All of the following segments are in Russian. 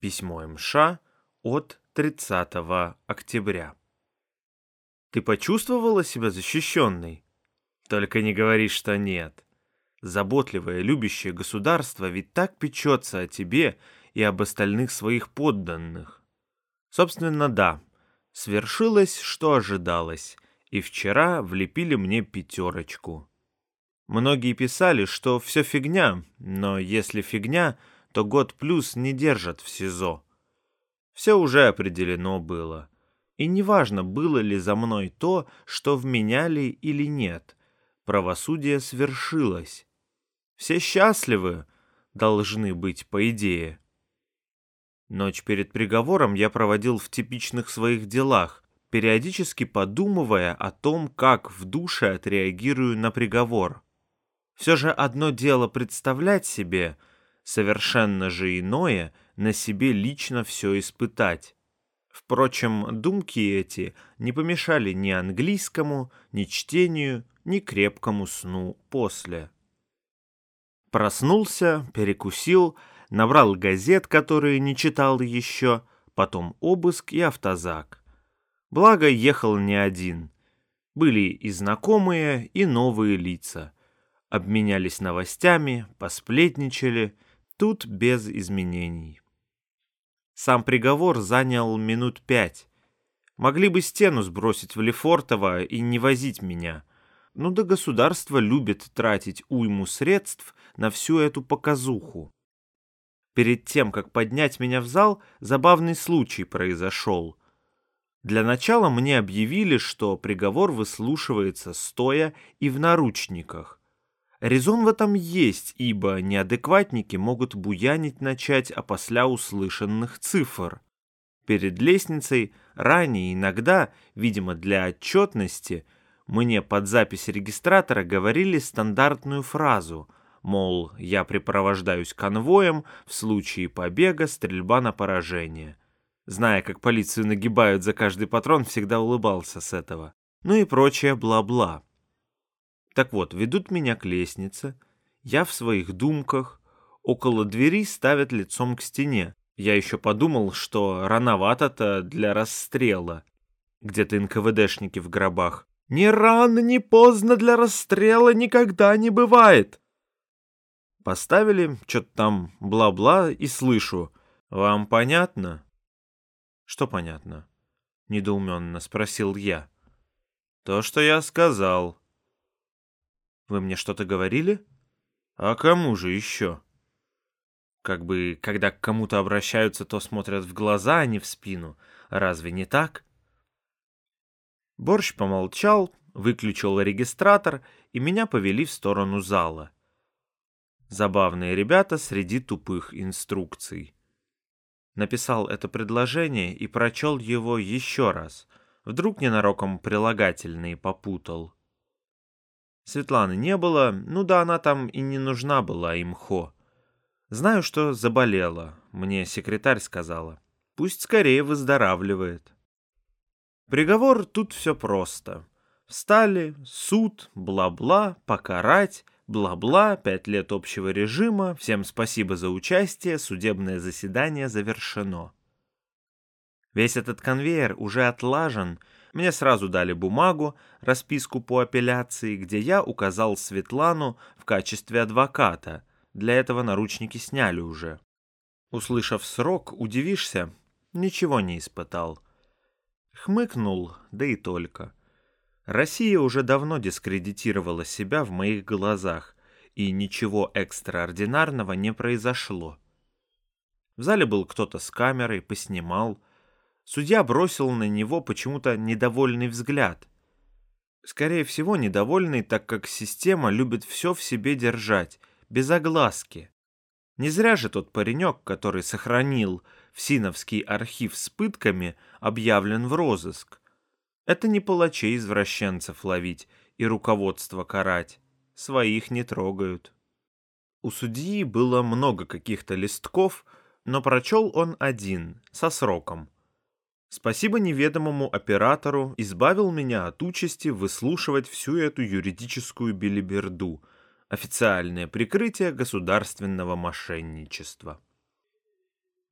Письмо МШ от 30 октября. Ты почувствовала себя защищенной? Только не говори, что нет. Заботливое, любящее государство ведь так печется о тебе и об остальных своих подданных. Собственно, да, свершилось, что ожидалось, и вчера влепили мне пятерочку. Многие писали, что все фигня, но если фигня, то год плюс не держат в СИЗО. Все уже определено было. И неважно, было ли за мной то, что вменяли или нет. Правосудие свершилось. Все счастливы, должны быть, по идее. Ночь перед приговором я проводил в типичных своих делах, периодически подумывая о том, как в душе отреагирую на приговор. Все же одно дело представлять себе, совершенно же иное на себе лично все испытать. Впрочем, думки эти не помешали ни английскому, ни чтению, ни крепкому сну после. Проснулся, перекусил, набрал газет, которые не читал еще, потом обыск и автозак. Благо, ехал не один. Были и знакомые, и новые лица. Обменялись новостями, посплетничали, тут без изменений. Сам приговор занял минут пять. Могли бы стену сбросить в Лефортово и не возить меня. Ну да государство любит тратить уйму средств на всю эту показуху. Перед тем, как поднять меня в зал, забавный случай произошел. Для начала мне объявили, что приговор выслушивается стоя и в наручниках. Резон в этом есть, ибо неадекватники могут буянить начать опосля услышанных цифр. Перед лестницей ранее иногда, видимо для отчетности, мне под запись регистратора говорили стандартную фразу, мол, я припровождаюсь конвоем, в случае побега стрельба на поражение. Зная, как полицию нагибают за каждый патрон, всегда улыбался с этого. Ну и прочее бла-бла. Так вот, ведут меня к лестнице, я в своих думках, около двери ставят лицом к стене. Я еще подумал, что рановато-то для расстрела. Где-то НКВДшники в гробах. Ни рано, ни поздно для расстрела никогда не бывает. Поставили, что-то там бла-бла, и слышу. Вам понятно? Что понятно? Недоуменно спросил я. То, что я сказал. Вы мне что-то говорили? А кому же еще? Как бы, когда к кому-то обращаются, то смотрят в глаза, а не в спину. Разве не так? Борщ помолчал, выключил регистратор, и меня повели в сторону зала. Забавные ребята среди тупых инструкций. Написал это предложение и прочел его еще раз. Вдруг ненароком прилагательные попутал. Светланы не было, ну да она там и не нужна была имхо. Знаю, что заболела, мне секретарь сказала. Пусть скорее выздоравливает. Приговор тут все просто. Встали, суд, бла-бла, покарать, бла-бла, пять лет общего режима, всем спасибо за участие, судебное заседание завершено. Весь этот конвейер уже отлажен, мне сразу дали бумагу, расписку по апелляции, где я указал Светлану в качестве адвоката. Для этого наручники сняли уже. Услышав срок, удивишься, ничего не испытал. Хмыкнул, да и только. Россия уже давно дискредитировала себя в моих глазах, и ничего экстраординарного не произошло. В зале был кто-то с камерой, поснимал, Судья бросил на него почему-то недовольный взгляд. Скорее всего, недовольный, так как система любит все в себе держать, без огласки. Не зря же тот паренек, который сохранил Всиновский архив с пытками, объявлен в розыск. Это не палачей-извращенцев ловить и руководство карать. Своих не трогают. У судьи было много каких-то листков, но прочел он один, со сроком. Спасибо неведомому оператору избавил меня от участи выслушивать всю эту юридическую белиберду, официальное прикрытие государственного мошенничества.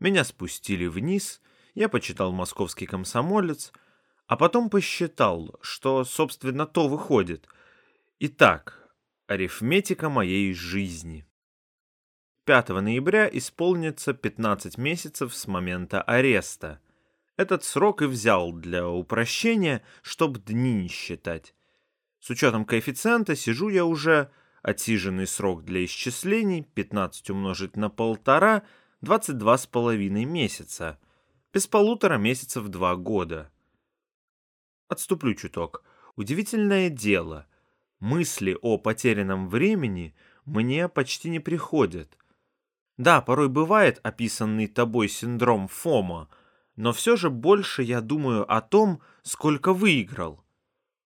Меня спустили вниз, я почитал «Московский комсомолец», а потом посчитал, что, собственно, то выходит. Итак, арифметика моей жизни. 5 ноября исполнится 15 месяцев с момента ареста. Этот срок и взял для упрощения, чтобы дни не считать. С учетом коэффициента сижу я уже, отсиженный срок для исчислений, 15 умножить на полтора, 22 с половиной месяца. Без полутора месяцев два года. Отступлю чуток. Удивительное дело. Мысли о потерянном времени мне почти не приходят. Да, порой бывает описанный тобой синдром ФОМа, но все же больше я думаю о том, сколько выиграл.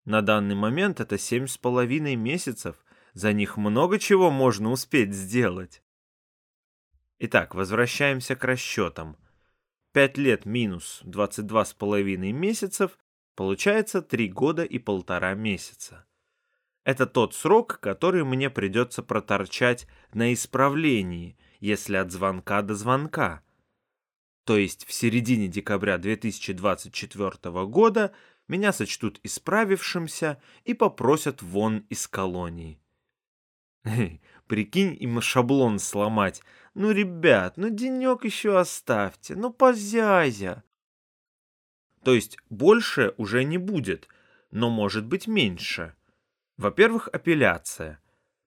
На данный момент это семь с половиной месяцев, за них много чего можно успеть сделать. Итак, возвращаемся к расчетам. 5 лет минус 22 с половиной месяцев получается 3 года и полтора месяца. Это тот срок, который мне придется проторчать на исправлении, если от звонка до звонка. То есть в середине декабря 2024 года меня сочтут исправившимся и попросят вон из колонии. Прикинь им шаблон сломать. Ну, ребят, ну денек еще оставьте, ну позязя. То есть больше уже не будет, но может быть меньше. Во-первых, апелляция.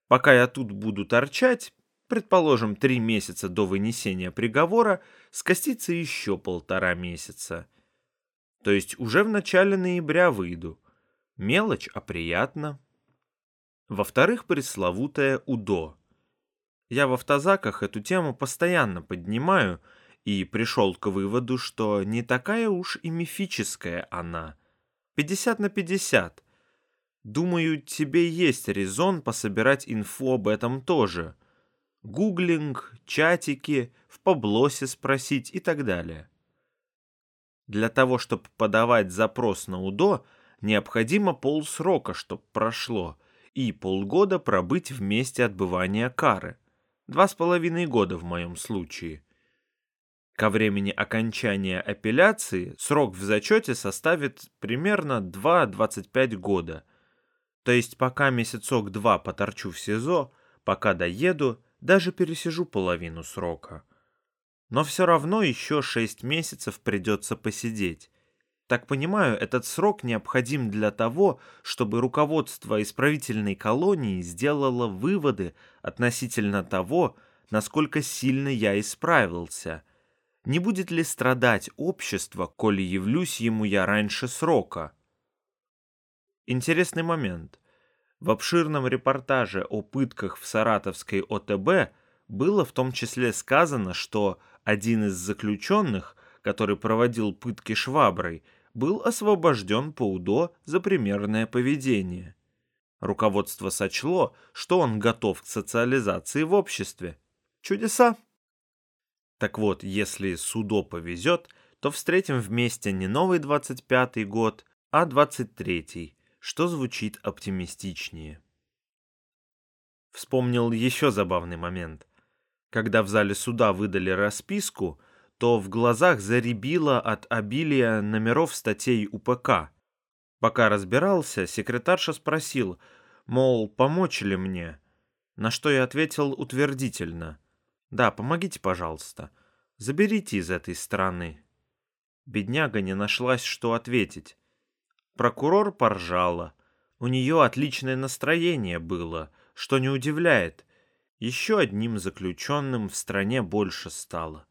Пока я тут буду торчать, предположим, три месяца до вынесения приговора, скостится еще полтора месяца. То есть уже в начале ноября выйду. Мелочь, а приятно. Во-вторых, пресловутое УДО. Я в автозаках эту тему постоянно поднимаю и пришел к выводу, что не такая уж и мифическая она. 50 на 50. Думаю, тебе есть резон пособирать инфу об этом тоже. Гуглинг, чатики, в поблосе спросить и так далее. Для того, чтобы подавать запрос на УДО, необходимо полсрока, чтобы прошло, и полгода пробыть в месте отбывания кары. Два с половиной года в моем случае. Ко времени окончания апелляции срок в зачете составит примерно 2-25 года. То есть пока месяцок-два поторчу в СИЗО, пока доеду, даже пересижу половину срока. Но все равно еще шесть месяцев придется посидеть. Так понимаю, этот срок необходим для того, чтобы руководство исправительной колонии сделало выводы относительно того, насколько сильно я исправился. Не будет ли страдать общество, коли явлюсь ему я раньше срока? Интересный момент. В обширном репортаже о пытках в саратовской ОТБ было в том числе сказано, что один из заключенных, который проводил пытки шваброй, был освобожден по УДО за примерное поведение. Руководство сочло, что он готов к социализации в обществе. Чудеса! Так вот, если СУДО повезет, то встретим вместе не новый 25-й год, а 23-й, что звучит оптимистичнее. Вспомнил еще забавный момент. Когда в зале суда выдали расписку, то в глазах заребило от обилия номеров статей УПК. Пока разбирался, секретарша спросил, мол, помочь ли мне? На что я ответил утвердительно. Да, помогите, пожалуйста. Заберите из этой страны. Бедняга не нашлась, что ответить. Прокурор поржала. У нее отличное настроение было, что не удивляет — еще одним заключенным в стране больше стало.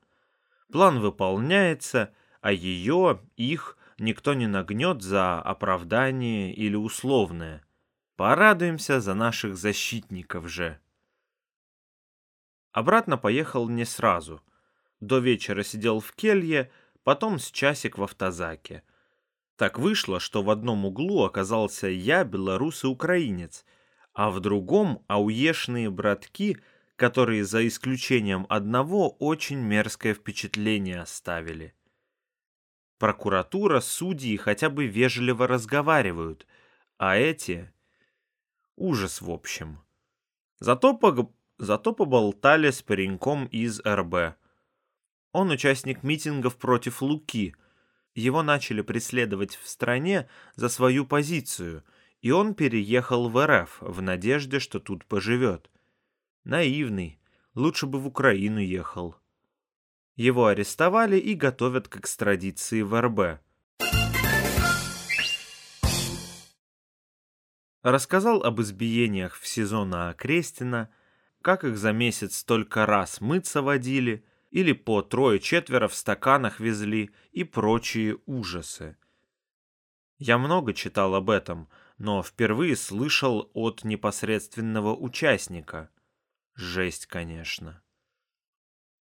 План выполняется, а ее, их, никто не нагнет за оправдание или условное. Порадуемся за наших защитников же. Обратно поехал не сразу. До вечера сидел в келье, потом с часик в автозаке. Так вышло, что в одном углу оказался я, белорус и украинец — а в другом ауешные братки, которые за исключением одного очень мерзкое впечатление оставили. Прокуратура, судьи хотя бы вежливо разговаривают, а эти... Ужас в общем. Зато, пог... Зато поболтали с пареньком из РБ. Он участник митингов против Луки. Его начали преследовать в стране за свою позицию, и он переехал в РФ в надежде, что тут поживет. Наивный, лучше бы в Украину ехал. Его арестовали и готовят к экстрадиции в РБ. Рассказал об избиениях в сезона Окрестина, как их за месяц столько раз мыться водили или по трое-четверо в стаканах везли и прочие ужасы. Я много читал об этом, но впервые слышал от непосредственного участника. Жесть, конечно.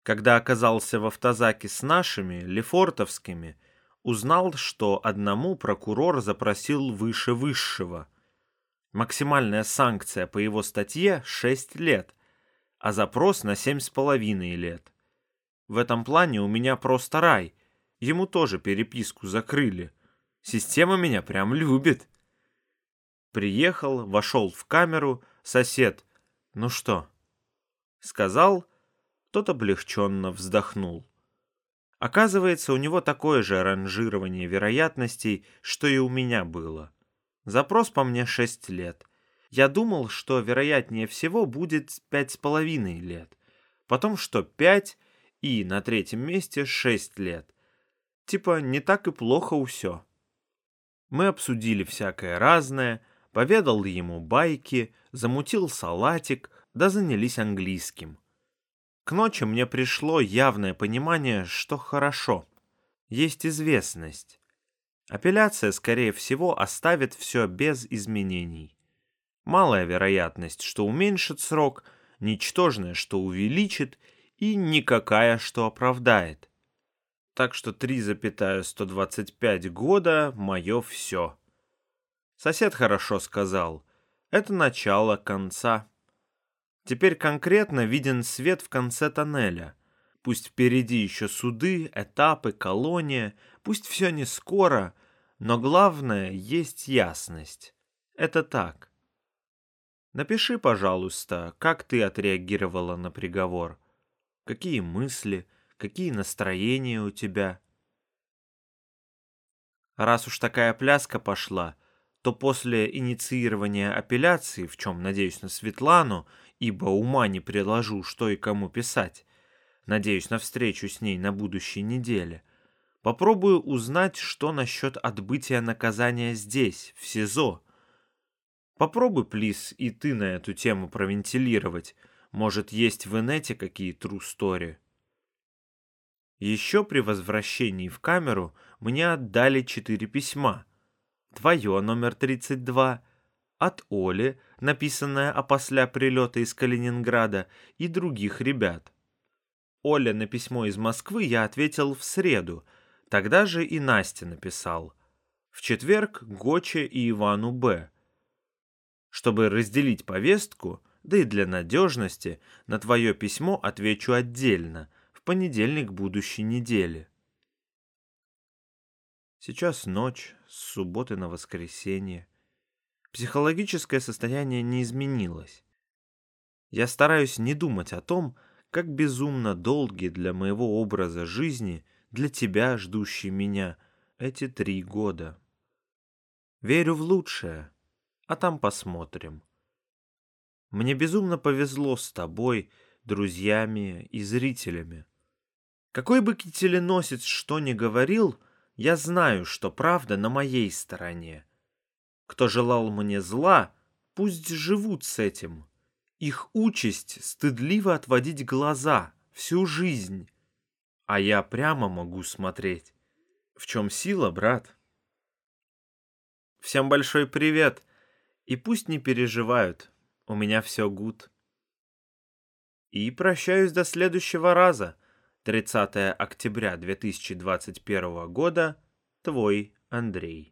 Когда оказался в автозаке с нашими, лефортовскими, узнал, что одному прокурор запросил выше высшего. Максимальная санкция по его статье — 6 лет, а запрос на 7,5 лет. В этом плане у меня просто рай. Ему тоже переписку закрыли. Система меня прям любит. Приехал, вошел в камеру, сосед. Ну что? Сказал, тот облегченно вздохнул. Оказывается, у него такое же ранжирование вероятностей, что и у меня было. Запрос по мне 6 лет. Я думал, что вероятнее всего будет пять с половиной лет. Потом, что 5 и на третьем месте 6 лет. Типа, не так и плохо усё. Мы обсудили всякое разное, поведал ему байки, замутил салатик, да занялись английским. К ночи мне пришло явное понимание, что хорошо. Есть известность. Апелляция, скорее всего, оставит все без изменений. Малая вероятность, что уменьшит срок, ничтожная, что увеличит, и никакая, что оправдает. Так что 3,125 года — мое все. Сосед хорошо сказал. Это начало конца. Теперь конкретно виден свет в конце тоннеля. Пусть впереди еще суды, этапы, колония, пусть все не скоро, но главное, есть ясность. Это так. Напиши, пожалуйста, как ты отреагировала на приговор. Какие мысли, какие настроения у тебя. Раз уж такая пляска пошла, то после инициирования апелляции, в чем надеюсь на Светлану, ибо ума не приложу, что и кому писать. Надеюсь на встречу с ней на будущей неделе. Попробую узнать, что насчет отбытия наказания здесь, в СИЗО. Попробуй, плиз, и ты на эту тему провентилировать. Может, есть в инете какие story. Еще при возвращении в камеру мне отдали четыре письма. Твое номер 32, от Оли, написанная опосля прилета из Калининграда, и других ребят. Оля на письмо из Москвы я ответил в среду, тогда же и Настя написал. В четверг Гоче и Ивану Б. Чтобы разделить повестку, да и для надежности, на твое письмо отвечу отдельно, в понедельник будущей недели. Сейчас ночь, с субботы на воскресенье. Психологическое состояние не изменилось. Я стараюсь не думать о том, как безумно долги для моего образа жизни, для тебя, ждущий меня, эти три года. Верю в лучшее, а там посмотрим. Мне безумно повезло с тобой, друзьями и зрителями. Какой бы кителеносец что ни говорил, я знаю, что правда на моей стороне. Кто желал мне зла, пусть живут с этим. Их участь стыдливо отводить глаза всю жизнь. А я прямо могу смотреть. В чем сила, брат? Всем большой привет. И пусть не переживают. У меня все гуд. И прощаюсь до следующего раза. 30 октября 2021 года. Твой Андрей.